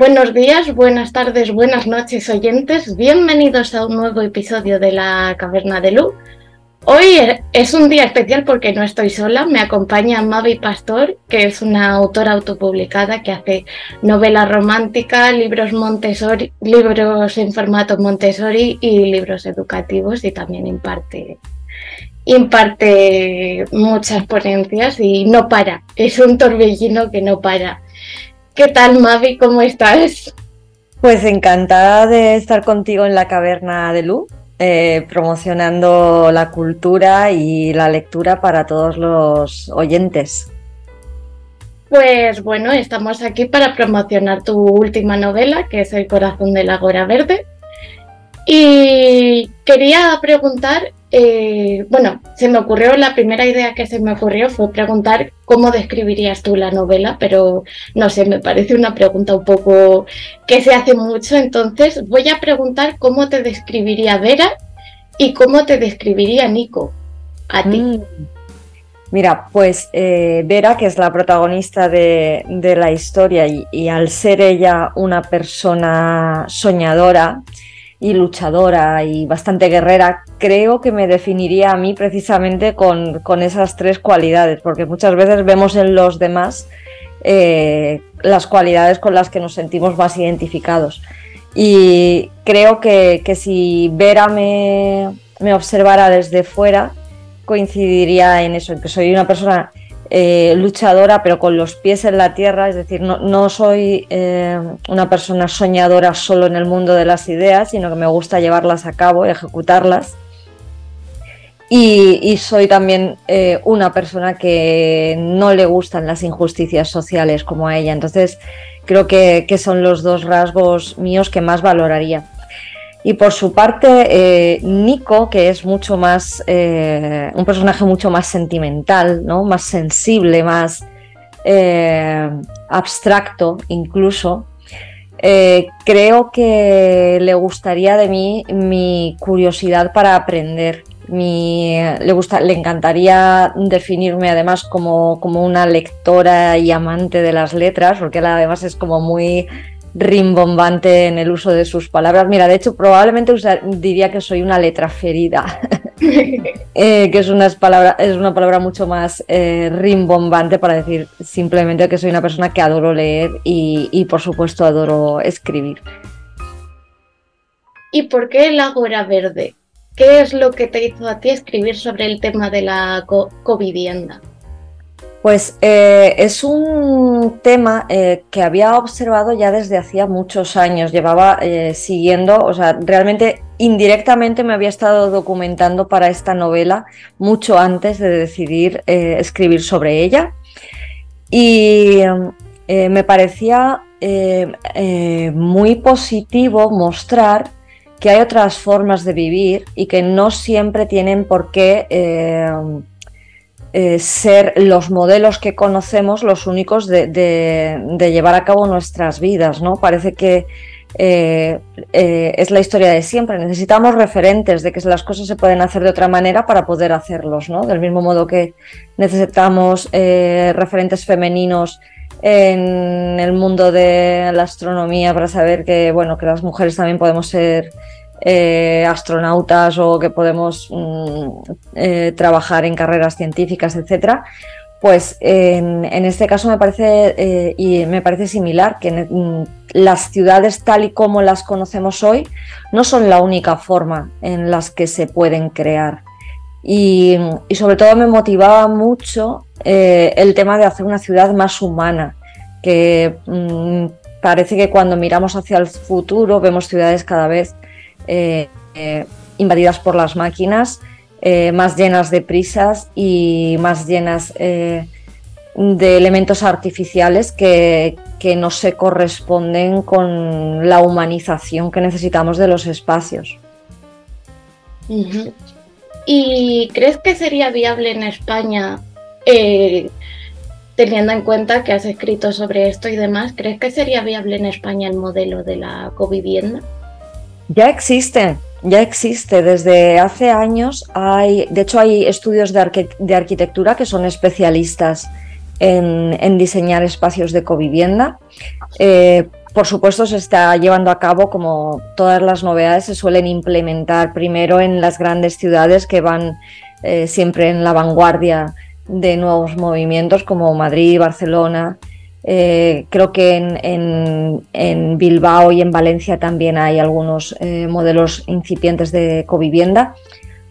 Buenos días, buenas tardes, buenas noches oyentes. Bienvenidos a un nuevo episodio de la Caverna de Lu. Hoy es un día especial porque no estoy sola, me acompaña Mavi Pastor, que es una autora autopublicada que hace novela romántica, libros Montessori, libros en formato Montessori y libros educativos y también imparte imparte muchas ponencias y no para, es un torbellino que no para. ¿Qué tal, Mavi? ¿Cómo estás? Pues encantada de estar contigo en la caverna de Lu, eh, promocionando la cultura y la lectura para todos los oyentes. Pues bueno, estamos aquí para promocionar tu última novela, que es El corazón de la Gora Verde. Y quería preguntar eh, bueno, se me ocurrió, la primera idea que se me ocurrió fue preguntar cómo describirías tú la novela, pero no sé, me parece una pregunta un poco que se hace mucho, entonces voy a preguntar cómo te describiría Vera y cómo te describiría Nico a ti. Mm. Mira, pues eh, Vera, que es la protagonista de, la historia y, al ser ella una persona soñadora, y luchadora y bastante guerrera, creo que me definiría a mí precisamente con, esas tres cualidades, porque muchas veces vemos en los demás eh, las cualidades con las que nos sentimos más identificados. Y creo que, si Vera me, me observara desde fuera, coincidiría en eso, en que soy una persona eh, luchadora, pero con los pies en la tierra, es decir, no, soy eh, una persona soñadora solo en el mundo de las ideas, sino que me gusta llevarlas a cabo, ejecutarlas. Y, soy también eh, una persona que no le gustan las injusticias sociales como a ella. Entonces, creo que son los dos rasgos míos que más valoraría. Y por su parte, eh, Nico, que es mucho más, eh, un personaje mucho más sentimental, ¿no? más sensible, más eh, abstracto incluso, creo que le gustaría de mí mi curiosidad para aprender. le, gusta, le encantaría definirme además como, como una lectora y amante de las letras, porque además es como muy rimbombante en el uso de sus palabras. Mira, de hecho, probablemente diría que soy una letra ferida, eh, que es una, palabra, es una palabra mucho más eh, rimbombante para decir simplemente que soy una persona que adoro leer y, por supuesto, adoro escribir. ¿Y por qué el Ágora Verde? ¿Qué es lo que te hizo a ti escribir sobre el tema de la covidienda? Pues eh, es un tema eh, que había observado ya desde hacía muchos años, llevaba eh, siguiendo, o sea, realmente indirectamente me había estado documentando para esta novela mucho antes de decidir escribir sobre ella. Y me parecía muy positivo mostrar que hay otras formas de vivir y que no siempre tienen por qué eh, ser los modelos que conocemos los únicos de, llevar a cabo nuestras vidas, ¿no? Parece que eh, eh, es la historia de siempre. Necesitamos referentes de que las cosas se pueden hacer de otra manera para poder hacerlos, ¿no? Del mismo modo que necesitamos referentes femeninos en el mundo de la astronomía para saber que, bueno, que las mujeres también podemos ser eh, astronautas o que podemos mm, eh, trabajar en carreras científicas, etcétera, pues en, este caso me parece eh, y me parece similar que mm, las ciudades tal y como las conocemos hoy no son la única forma en las que se pueden crear. Y, sobre todo me motivaba mucho el tema de hacer una ciudad más humana, que mm, parece que cuando miramos hacia el futuro vemos ciudades cada vez invadidas por las máquinas, eh, más llenas de prisas y más llenas de elementos artificiales que, no se corresponden con la humanización que necesitamos de los espacios. ¿Y crees que sería viable en España, teniendo en cuenta que has escrito sobre esto y demás, ¿crees que sería viable en España el modelo de la covivienda? Ya existe, ya existe. Desde hace años hay, de hecho hay estudios de, arquitectura que son especialistas en, diseñar espacios de covivienda. Eh, por supuesto, se está llevando a cabo, como todas las novedades, se suelen implementar primero en las grandes ciudades que van eh, siempre en la vanguardia de nuevos movimientos como Madrid, Barcelona. Eh, creo que en, Bilbao y en Valencia también hay algunos eh, modelos incipientes de covivienda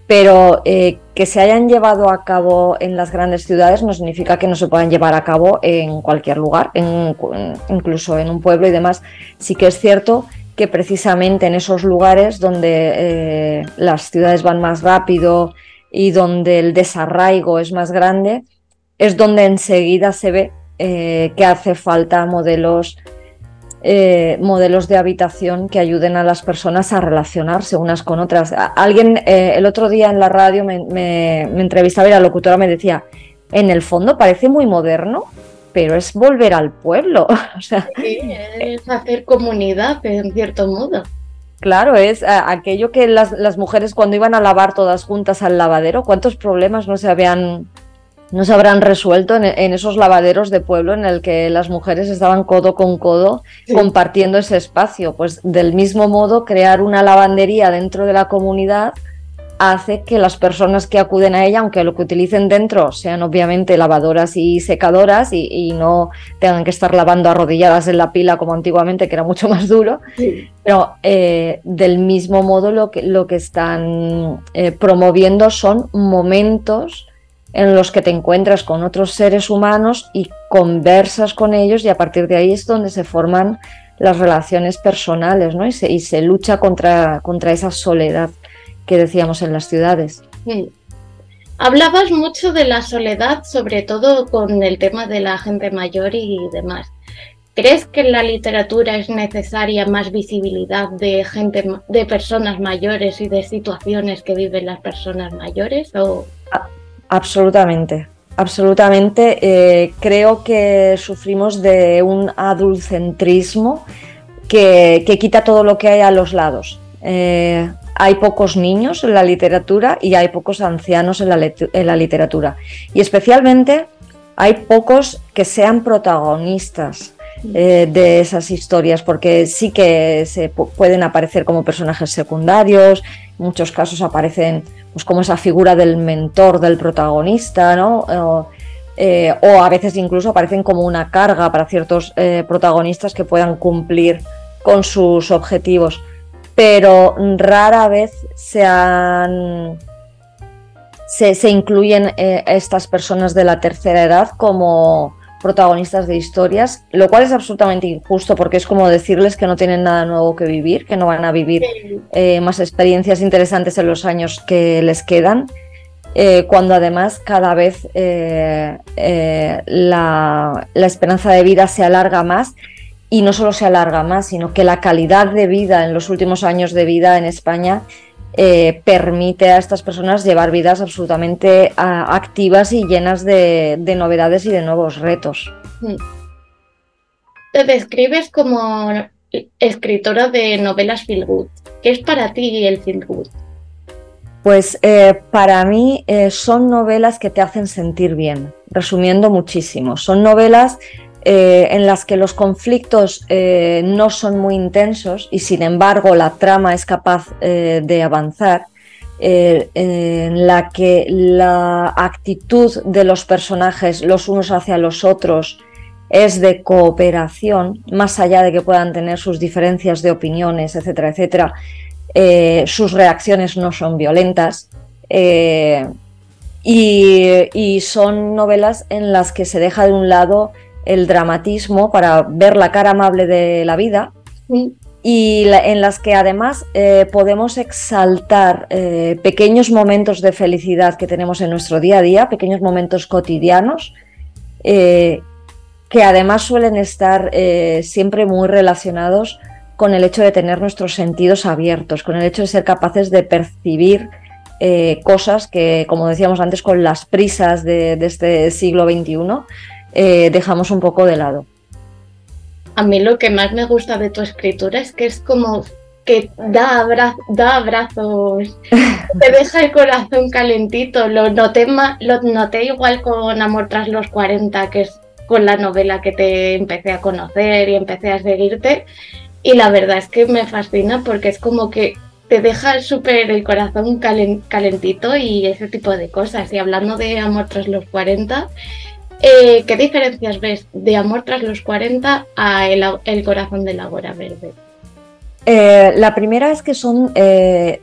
pero eh, que se hayan llevado a cabo en las grandes ciudades no significa que no se puedan llevar a cabo en cualquier lugar, incluso en un pueblo y demás. Sí que es cierto que precisamente en esos lugares donde las ciudades van más rápido y donde el desarraigo es más grande, es donde enseguida se ve eh, que hace falta modelos eh, modelos de habitación que ayuden a las personas a relacionarse unas con otras. Alguien eh, el otro día en la radio me, entrevistaba y la locutora me decía, en el fondo parece muy moderno, pero es volver al pueblo. o sea, es hacer comunidad, en cierto modo. Claro, es aquello que las, las, mujeres cuando iban a lavar todas juntas al lavadero, cuántos problemas no se habían no se habrán resuelto en, esos lavaderos de pueblo en el que las mujeres estaban codo con codo compartiendo ese espacio. Pues del mismo modo, crear una lavandería dentro de la comunidad hace que las personas que acuden a ella, aunque lo que utilicen dentro sean obviamente lavadoras y secadoras y, no tengan que estar lavando arrodilladas en la pila como antiguamente, que era mucho más duro, pero eh, del mismo modo lo que, lo que están eh, promoviendo son momentos en los que te encuentras con otros seres humanos y conversas con ellos y a partir de ahí es donde se forman las relaciones personales ¿no? y, se, lucha contra, contra esa soledad que decíamos en las ciudades. Hablabas mucho de la soledad, sobre todo con el tema de la gente mayor y demás. ¿Crees que en la literatura es necesaria más visibilidad de gente, de personas mayores y de situaciones que viven las personas mayores? O... Absolutamente, absolutamente. Eh, creo que sufrimos de un adulcentrismo que, quita todo lo que hay a los lados. Eh, hay pocos niños en la literatura y hay pocos ancianos en la, literatura. Y especialmente hay pocos que sean protagonistas. Eh, de esas historias, porque sí que se pueden aparecer como personajes secundarios, muchos casos aparecen pues como esa figura del mentor del protagonista, ¿no? O, eh, a veces incluso aparecen como una carga para ciertos eh, protagonistas que puedan cumplir con sus objetivos. Pero rara vez se se, incluyen eh, estas personas de la tercera edad como protagonistas de historias, lo cual es absolutamente injusto porque es como decirles que no tienen nada nuevo que vivir, que no van a vivir eh, más experiencias interesantes en los años que les quedan, eh, cuando además cada vez eh, la, la esperanza de vida se alarga más y no solo se alarga más, sino que la calidad de vida en los últimos años de vida en España eh, permite a estas personas llevar vidas absolutamente activas y llenas de, novedades y de nuevos retos. Hmm. Te describes como escritora de novelas feel good. ¿Qué es para ti el feel good? Pues eh, para mí eh, son novelas que te hacen sentir bien, resumiendo muchísimo. Son novelas eh, en las que los conflictos eh, no son muy intensos y sin embargo la trama es capaz eh, de avanzar, en la que la actitud de los personajes los unos hacia los otros es de cooperación, más allá de que puedan tener sus diferencias de opiniones, etcétera, etcétera, sus reacciones no son violentas. y son novelas en las que se deja de un lado el dramatismo para ver la cara amable de la vida y en las que además eh, podemos exaltar eh, pequeños momentos de felicidad que tenemos en nuestro día a día, pequeños momentos cotidianos, eh, que además suelen estar siempre muy relacionados con el hecho de tener nuestros sentidos abiertos, con el hecho de ser capaces de percibir cosas que, como decíamos antes, con las prisas de, de este siglo XXI, eh, dejamos un poco de lado. A mí lo que más me gusta de tu escritura es que es como que da, da abrazos, te deja el corazón calentito. Lo noté, lo noté igual con Amor tras los 40, que es con la novela que te empecé a conocer y empecé a seguirte. Y la verdad es que me fascina porque es como que te deja súper el corazón calentito y ese tipo de cosas. Y hablando de Amor tras los 40, eh, ¿qué diferencias ves de Amor tras los 40 a El, corazón de la Gora Verde? Eh, la primera es que son. Eh,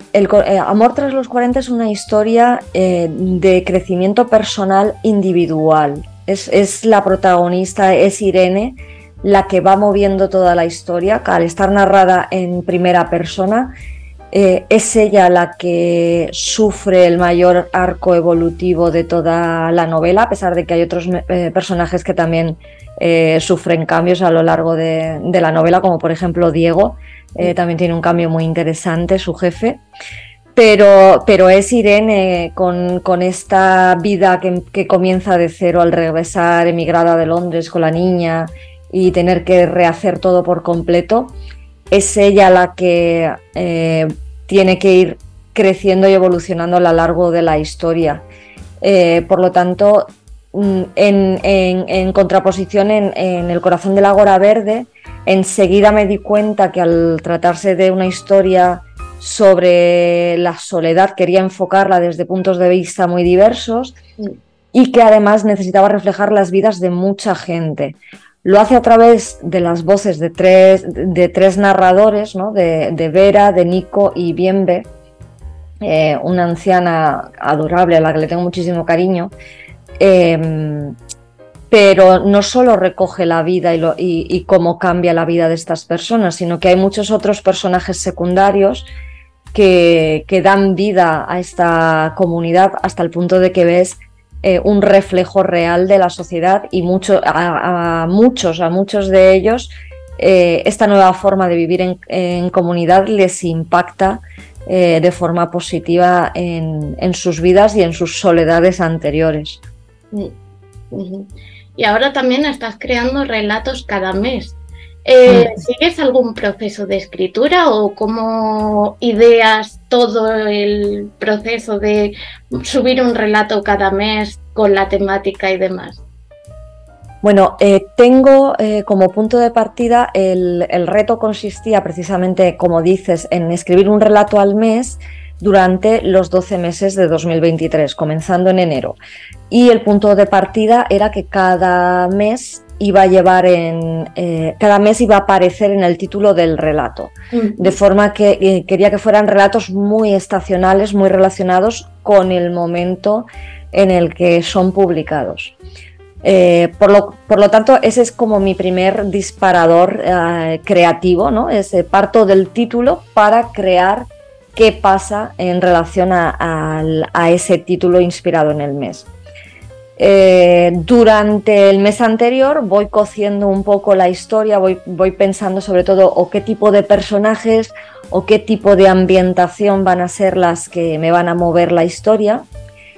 Amor tras los 40 es una historia de crecimiento personal individual. Es, es, la protagonista, es Irene, la que va moviendo toda la historia. Al estar narrada en primera persona, eh, es ella la que sufre el mayor arco evolutivo de toda la novela, a pesar de que hay otros eh, personajes que también eh, sufren cambios a lo largo de, la novela, como por ejemplo Diego, también tiene un cambio muy interesante, su jefe. Pero, pero es Irene con, esta vida que, que, comienza de cero al regresar emigrada de Londres con la niña y tener que rehacer todo por completo. Es ella la que tiene que ir creciendo y evolucionando a lo largo de la historia. Eh, por lo tanto, mm, en, contraposición en, El corazón del Ágora Verde, enseguida me di cuenta que al tratarse de una historia sobre la soledad quería enfocarla desde puntos de vista muy diversos y que además necesitaba reflejar las vidas de mucha gente. Lo hace a través de las voces de tres, de tres narradores, ¿no? de, Vera, de Nico y Bienve, eh, una anciana adorable a la que le tengo muchísimo cariño. Em, pero no solo recoge la vida y, cómo cambia la vida de estas personas, sino que hay muchos otros personajes secundarios que, que, dan vida a esta comunidad hasta el punto de que ves eh, un reflejo real de la sociedad y mucho, a, muchos, a muchos de ellos, eh, esta nueva forma de vivir en, comunidad les impacta eh, de forma positiva en, sus vidas y en sus soledades anteriores. Mm, y ahora también estás creando relatos cada mes. Eh, mm. ¿Sigues algún proceso de escritura o cómo ideas todo el proceso de subir un relato cada mes con la temática y demás? Bueno, eh, tengo eh, como punto de partida el, reto consistía precisamente, como dices, en escribir un relato al mes durante los 12 meses de 2023, comenzando en enero. Y el punto de partida era que cada mes iba a llevar en. Eh, cada mes iba a aparecer en el título del relato. Mm. De forma que eh, quería que fueran relatos muy estacionales, muy relacionados con el momento en el que son publicados. Eh, por, lo, por, lo, tanto, ese es como mi primer disparador creativo, ¿no? Ese parto del título para crear qué pasa en relación a ese título inspirado en el mes. Eh, durante el mes anterior voy cociendo un poco la historia, voy, pensando sobre todo o qué tipo de personajes o qué tipo de ambientación van a ser las que me van a mover la historia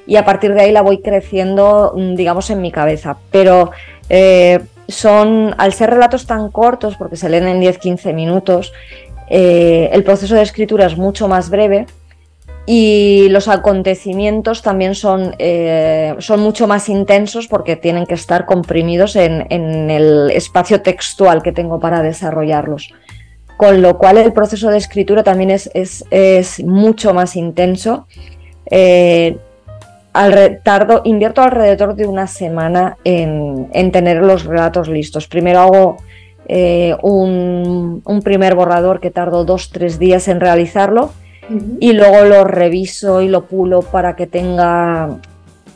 y a partir de ahí la voy creciendo, mm, digamos, en mi cabeza. Pero eh, son, al ser relatos tan cortos, porque se leen en 10-15 minutos, eh, el proceso de escritura es mucho más breve y los acontecimientos también son, eh, son mucho más intensos porque tienen que estar comprimidos en, el espacio textual que tengo para desarrollarlos. Con lo cual el proceso de escritura también es, es, mucho más intenso. Eh, tardo, invierto alrededor de una semana en, tener los relatos listos. Primero hago eh, un, un primer borrador que tardo dos, tres días en realizarlo y luego lo reviso y lo pulo para que tenga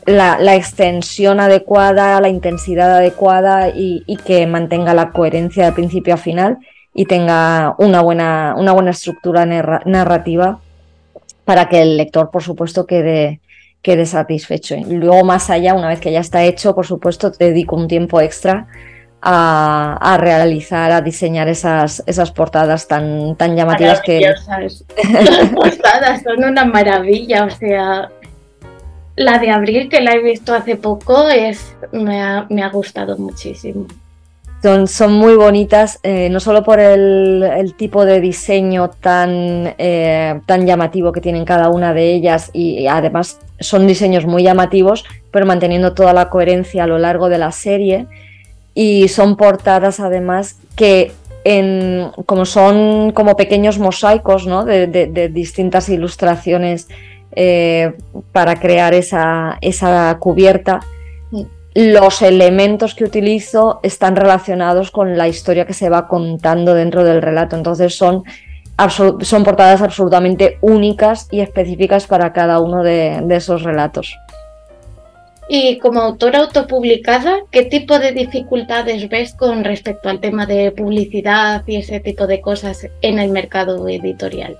la, extensión adecuada, la intensidad adecuada y, que mantenga la coherencia de principio a final y tenga una buena, una buena estructura narrativa para que el lector, por supuesto, quede, quede satisfecho. Y luego, más allá, una vez que ya está hecho, por supuesto, te dedico un tiempo extra a, realizar, a diseñar esas, esas portadas tan, tan llamativas que... Las portadas son una maravilla, o sea, la de abril que la he visto hace poco es, me, ha, gustado muchísimo. Son, son muy bonitas, eh, no solo por el, tipo de diseño tan, eh, tan llamativo que tienen cada una de ellas y además son diseños muy llamativos, pero manteniendo toda la coherencia a lo largo de la serie y son portadas además que como son como pequeños mosaicos ¿no? de, distintas ilustraciones eh, para crear esa, esa cubierta, los elementos que utilizo están relacionados con la historia que se va contando dentro del relato. Entonces son, son portadas absolutamente únicas y específicas para cada uno de esos relatos. Y como autora autopublicada, ¿qué tipo de dificultades ves con respecto al tema de publicidad y ese tipo de cosas en el mercado editorial?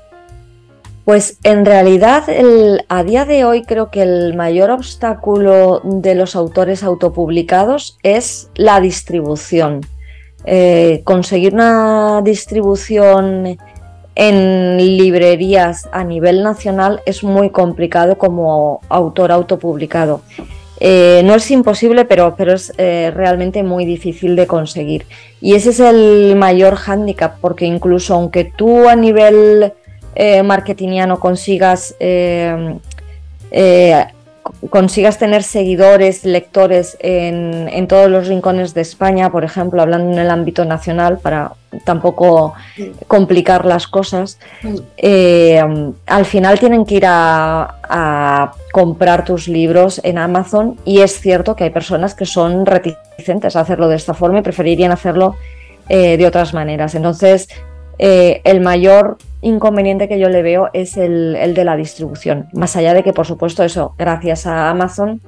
Pues en realidad a día de hoy creo que el mayor obstáculo de los autores autopublicados es la distribución. Eh, conseguir una distribución en librerías a nivel nacional es muy complicado como autor autopublicado. Eh, no es imposible, pero, pero es eh, realmente muy difícil de conseguir. Y ese es el mayor hándicap, porque incluso aunque tú a nivel eh, marketingiano consigas, consigas tener seguidores, lectores en, en, todos los rincones de España, por ejemplo, hablando en el ámbito nacional, para tampoco complicar las cosas, al final tienen que ir a comprar tus libros en Amazon y es cierto que hay personas que son reticentes a hacerlo de esta forma y preferirían hacerlo eh, de otras maneras. Entonces, eh, el mayor inconveniente que yo le veo es el, de la distribución. Más allá de que, por supuesto, eso, gracias a Amazon,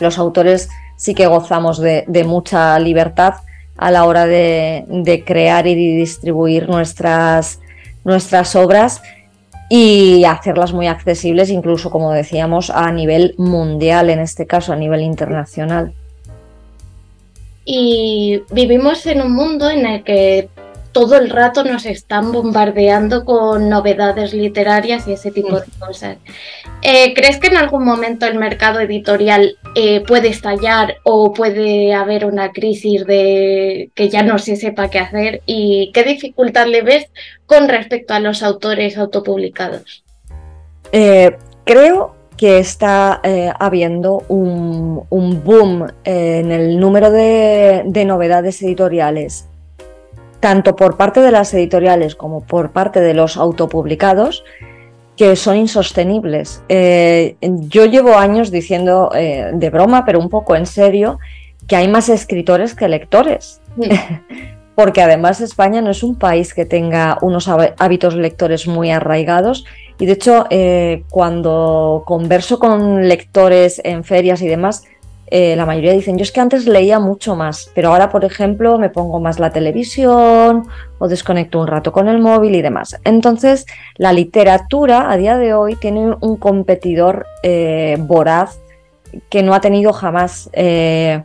los autores sí que gozamos de, mucha libertad a la hora de, de crear y distribuir nuestras, nuestras obras y hacerlas muy accesibles, incluso como decíamos, a nivel mundial, en este caso, a nivel internacional. Y vivimos en un mundo en el que todo el rato nos están bombardeando con novedades literarias y ese tipo de cosas. Eh, ¿Crees que en algún momento el mercado editorial eh, puede estallar o puede haber una crisis de que ya no se sepa qué hacer? ¿Y qué dificultad le ves con respecto a los autores autopublicados? Eh, creo que está habiendo un, boom en el número de novedades editoriales tanto por parte de las editoriales como por parte de los autopublicados, que son insostenibles. Eh, yo llevo años diciendo eh, de broma, pero un poco en serio, que hay más escritores que lectores. Porque además España no es un país que tenga unos hábitos lectores muy arraigados. Y de hecho, eh, cuando converso con lectores en ferias y demás, eh, la mayoría dicen, yo es que antes leía mucho más, pero ahora, por ejemplo, me pongo más la televisión o desconecto un rato con el móvil y demás. Entonces, la literatura a día de hoy tiene un competidor eh, voraz que no ha tenido jamás. Eh,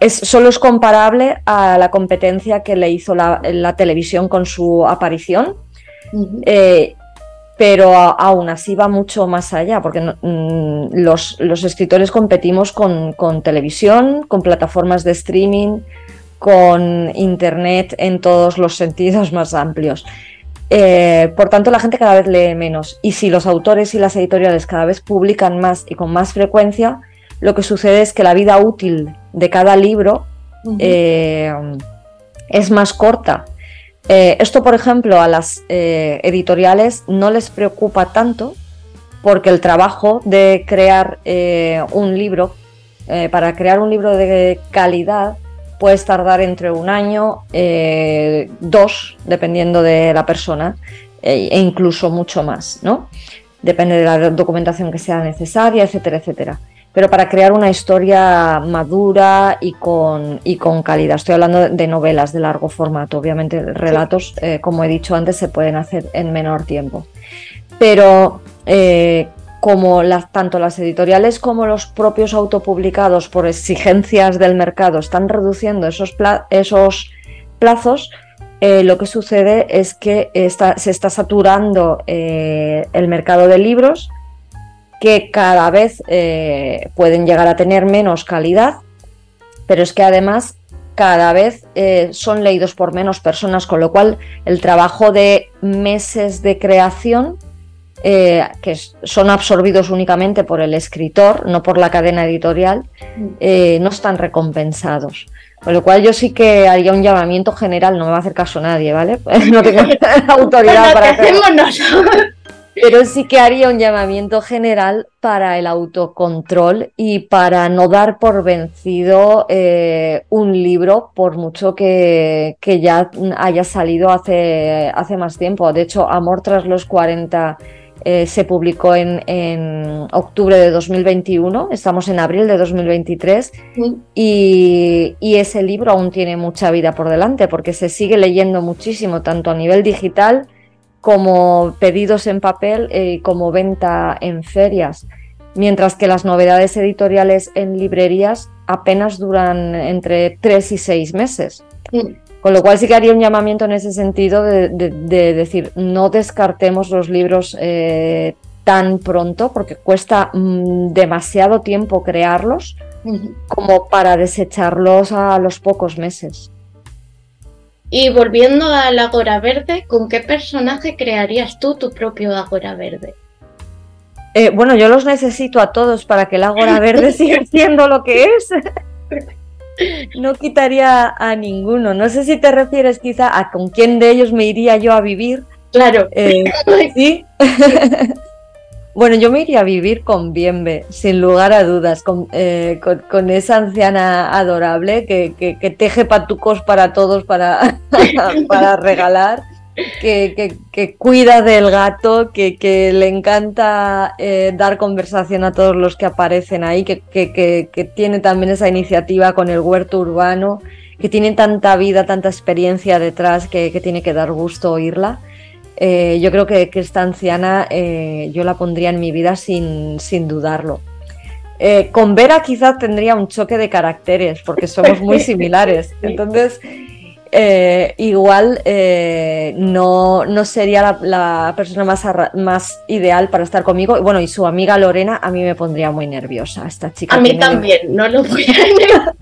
es, solo es comparable a la competencia que le hizo la, televisión con su aparición pero aún así va mucho más allá, porque mm, los, escritores competimos con, televisión, con plataformas de streaming, con internet en todos los sentidos más amplios. Eh, por tanto, la gente cada vez lee menos. Y si los autores y las editoriales cada vez publican más y con más frecuencia, lo que sucede es que la vida útil de cada libro eh, es más corta. Eh, esto, por ejemplo, a las eh, editoriales no les preocupa tanto porque el trabajo de crear eh, un libro, para crear un libro de calidad, puede tardar entre un año, dos, dependiendo de la persona, e incluso mucho más, ¿no? Depende de la documentación que sea necesaria, etcétera, etcétera pero para crear una historia madura y con, y con calidad. Estoy hablando de novelas de largo formato, obviamente relatos, eh, como he dicho antes, se pueden hacer en menor tiempo. Pero eh, como las, tanto las editoriales como los propios autopublicados por exigencias del mercado están reduciendo esos, esos plazos, eh, lo que sucede es que se está saturando el mercado de libros, que cada vez eh, pueden llegar a tener menos calidad, pero es que además cada vez eh, son leídos por menos personas, con lo cual el trabajo de meses de creación, eh, que son absorbidos únicamente por el escritor, no por la cadena editorial, mm. no están recompensados. Con lo cual yo sí que haría un llamamiento general, no me va a hacer caso nadie, ¿vale? No tengo autoridad para hacerlo. Pero sí que haría un llamamiento general para el autocontrol y para no dar por vencido eh, un libro por mucho que, que, ya haya salido hace, hace más tiempo. De hecho, Amor tras los 40 eh, se publicó en, en, octubre de 2021, estamos en abril de 2023 y, y, ese libro aún tiene mucha vida por delante porque se sigue leyendo muchísimo, tanto a nivel digital como pedidos en papel y como venta en ferias, mientras que las novedades editoriales en librerías apenas duran entre tres y seis meses. Con lo cual sí que haría un llamamiento en ese sentido de, decir, no descartemos los libros eh, tan pronto porque cuesta mm, demasiado tiempo crearlos como para desecharlos a los pocos meses. Y volviendo al Agora Verde, ¿con qué personaje crearías tú tu propio Agora Verde? Eh, bueno, yo los necesito a todos para que el Agora Verde siga siendo lo que es. No quitaría a ninguno. No sé si te refieres quizá a con quién de ellos me iría yo a vivir. Claro. Eh, sí. Bueno, yo me iría a vivir con Bienve, sin lugar a dudas, con, eh, esa anciana adorable que, teje patucos para todos para, para regalar, que, cuida del gato, que, le encanta eh, dar conversación a todos los que aparecen ahí, que, tiene también esa iniciativa con el huerto urbano, que tiene tanta vida, tanta experiencia detrás que tiene que dar gusto oírla. Eh, yo creo que, esta anciana eh, yo la pondría en mi vida sin, sin dudarlo. Eh, con Vera quizás tendría un choque de caracteres porque somos muy similares. Entonces, igual no, no, sería la, persona más, más, ideal para estar conmigo. Bueno, y su amiga Lorena a mí me pondría muy nerviosa. Esta chica a mí también, no lo voy a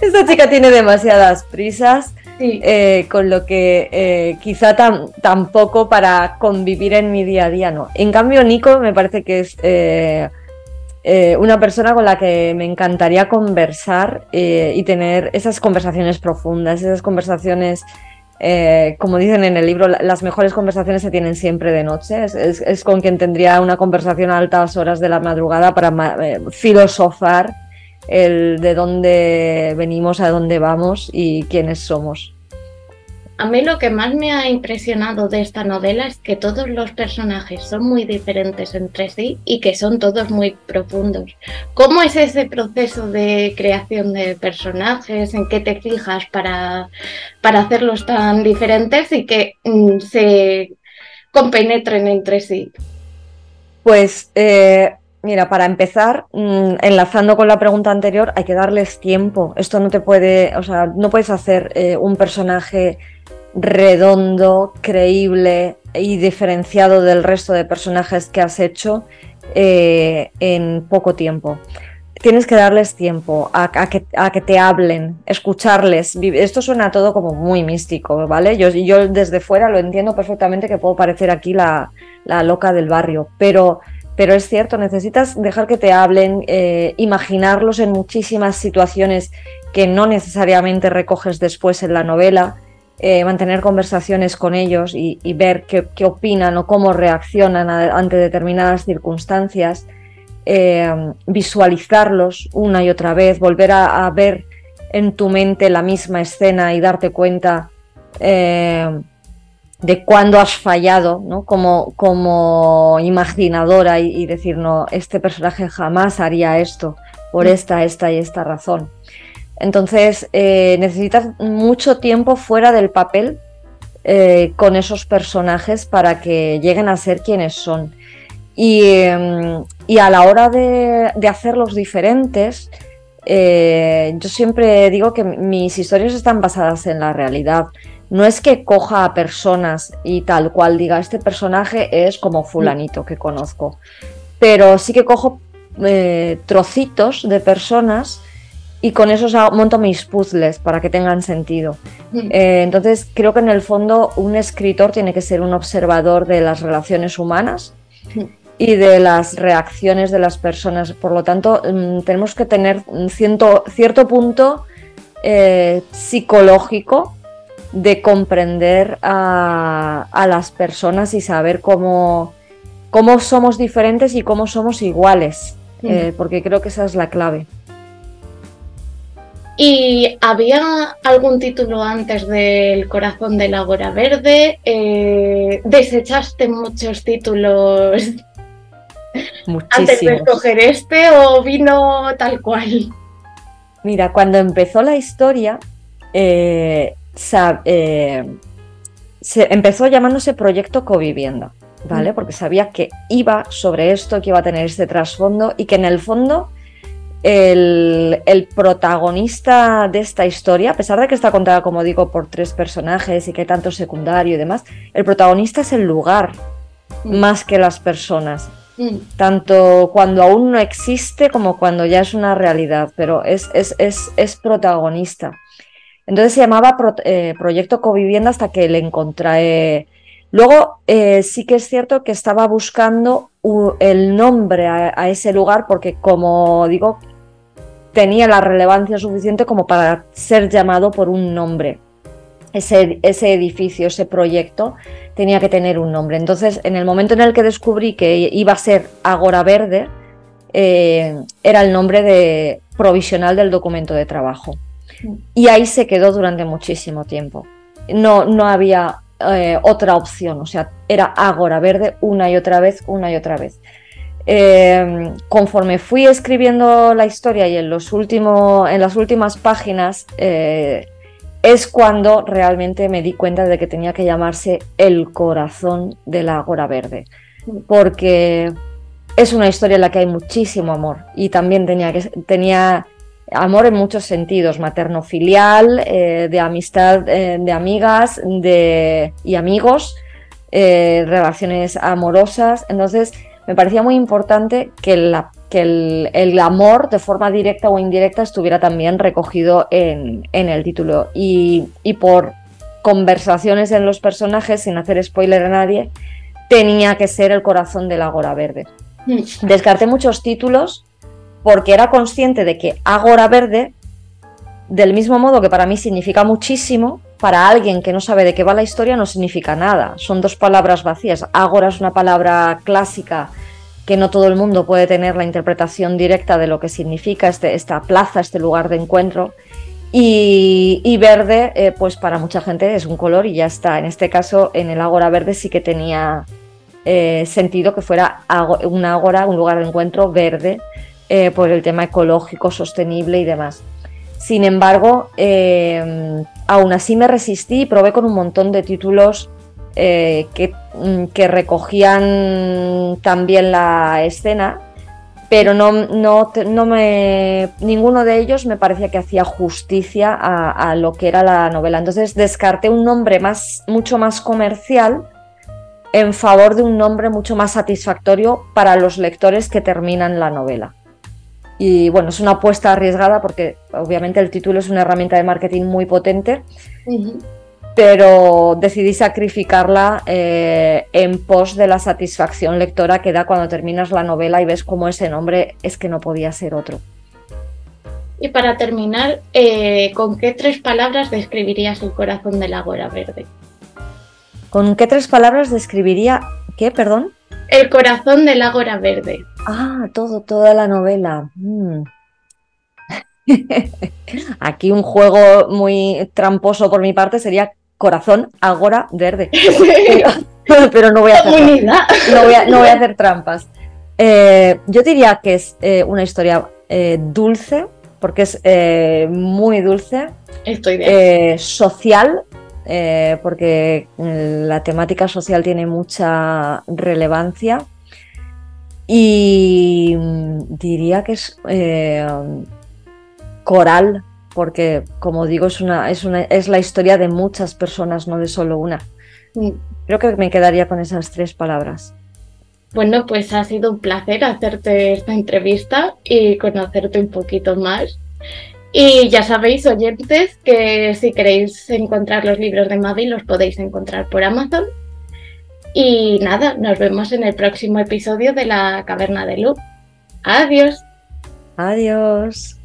Esta chica tiene demasiadas prisas. Eh, con lo que eh, quizá tampoco para convivir en mi día a día, no. En cambio, Nico me parece que es eh, una persona con la que me encantaría conversar y tener esas conversaciones profundas, esas conversaciones... como dicen en el libro, las mejores conversaciones se tienen siempre de noche. Es, con quien tendría una conversación a altas horas de la madrugada para filosofar el de dónde venimos, a dónde vamos y quiénes somos. A mí lo que más me ha impresionado de esta novela es que todos los personajes son muy diferentes entre sí y que son todos muy profundos. ¿Cómo es ese proceso de creación de personajes? ¿En qué te fijas para, para hacerlos tan diferentes y que mm, se compenetren entre sí? Pues eh, Mira, para empezar, mm, enlazando con la pregunta anterior, hay que darles tiempo. Esto no te puede, o sea, no puedes hacer eh, un personaje redondo, creíble y diferenciado del resto de personajes que has hecho eh, en poco tiempo. Tienes que darles tiempo a, que, te hablen, escucharles. Esto suena todo como muy místico, ¿vale? Yo, yo desde fuera lo entiendo perfectamente que puedo parecer aquí la loca del barrio, pero pero es cierto, necesitas dejar que te hablen, eh, imaginarlos en muchísimas situaciones que no necesariamente recoges después en la novela, eh, mantener conversaciones con ellos y, ver qué, opinan o cómo reaccionan ante determinadas circunstancias, eh, visualizarlos una y otra vez, volver a, ver en tu mente la misma escena y darte cuenta de cuándo has fallado, ¿no? Como, como imaginadora y, decir, no, este personaje jamás haría esto por mm. esta, esta y esta razón. Entonces, eh, necesitas mucho tiempo fuera del papel eh, con esos personajes para que lleguen a ser quienes son. Y, em, a la hora de, hacerlos diferentes, eh, yo siempre digo que mis historias están basadas en la realidad no es que coja a personas y tal cual diga, este personaje es como fulanito que conozco, pero sí que cojo eh, trocitos de personas y con esos monto mis puzzles para que tengan sentido. Eh, entonces creo que en el fondo un escritor tiene que ser un observador de las relaciones humanas y de las reacciones de las personas. Por lo tanto, mm, tenemos que tener un cierto, cierto punto eh, psicológico de comprender a, las personas y saber cómo, cómo, somos diferentes y cómo somos iguales, eh, porque creo que esa es la clave. ¿Y había algún título antes del Corazón de la Gora Verde? Eh, ¿Desechaste muchos títulos antes de escoger este o vino tal cual? Mira, cuando empezó la historia, eh, eh, se empezó llamándose Proyecto Covivienda, ¿vale? Mm. Porque sabía que iba sobre esto, que iba a tener este trasfondo y que en el fondo el, protagonista de esta historia, a pesar de que está contada, como digo, por tres personajes y que hay tanto secundario y demás, el protagonista es el lugar mm. más que las personas. Mm. Tanto cuando aún no existe como cuando ya es una realidad, pero es, es, es, protagonista. Entonces se llamaba eh, Proyecto Covivienda hasta que le encontré. Luego eh, sí que es cierto que estaba buscando el nombre a, ese lugar porque, como digo, tenía la relevancia suficiente como para ser llamado por un nombre ese, edificio, ese proyecto, tenía que tener un nombre. Entonces, en el momento en el que descubrí que iba a ser Agora Verde, eh, era el nombre provisional del documento de trabajo. Y ahí se quedó durante muchísimo tiempo. No, no había eh, otra opción, o sea, era Agora Verde una y otra vez, una y otra vez. Eh, conforme fui escribiendo la historia y en, los en las últimas páginas, es cuando realmente me di cuenta de que tenía que llamarse El corazón de la Agora Verde, porque es una historia en la que hay muchísimo amor y también tenía, que, tenía amor en muchos sentidos, materno-filial, eh, de amistad eh, de amigas de, y amigos, eh, relaciones amorosas. Entonces me parecía muy importante que la que el, amor de forma directa o indirecta estuviera también recogido en, el título. Y, por conversaciones en los personajes, sin hacer spoiler a nadie, tenía que ser el corazón de la Agora Verde. Mm. Descarté muchos títulos porque era consciente de que Agora Verde, del mismo modo que para mí significa muchísimo, para alguien que no sabe de qué va la historia no significa nada. Son dos palabras vacías. Agora es una palabra clásica que no todo el mundo puede tener la interpretación directa de lo que significa este, esta plaza, este lugar de encuentro. Y, verde, eh, pues para mucha gente es un color y ya está. En este caso, en el Ágora Verde sí que tenía eh, sentido que fuera un Ágora, un lugar de encuentro verde, eh, por el tema ecológico, sostenible y demás. Sin embargo, aún así me resistí y probé con un montón de títulos que Mm, que recogían también la escena, pero no, no, no, me, ninguno de ellos me parecía que hacía justicia a, lo que era la novela. Entonces descarté un nombre más, mucho más comercial en favor de un nombre mucho más satisfactorio para los lectores que terminan la novela. Y bueno, es una apuesta arriesgada porque obviamente el título es una herramienta de marketing muy potente pero decidí sacrificarla eh, en pos de la satisfacción lectora que da cuando terminas la novela y ves cómo ese nombre es que no podía ser otro. Y para terminar, eh, ¿con qué tres palabras describirías el corazón de la Gora Verde? ¿Con qué tres palabras describiría qué, perdón? El corazón de la Gora Verde. Ah, todo, toda la novela. Mm. Aquí un juego muy tramposo por mi parte sería corazón agora verde. Pero, no, voy a hacer, no, voy a, hacer trampas. Eh, yo diría que es eh, una historia eh, dulce, porque es muy dulce. Estoy social, porque la temática social tiene mucha relevancia. Y mm, diría que es coral, porque como digo, es, una, es, una, es la historia de muchas personas, no de solo una. Creo que me quedaría con esas tres palabras. Bueno, pues ha sido un placer hacerte esta entrevista y conocerte un poquito más. Y ya sabéis, oyentes, que si queréis encontrar los libros de Mavi los podéis encontrar por Amazon. Y nada, nos vemos en el próximo episodio de la Caverna de Luz. Adiós. Adiós.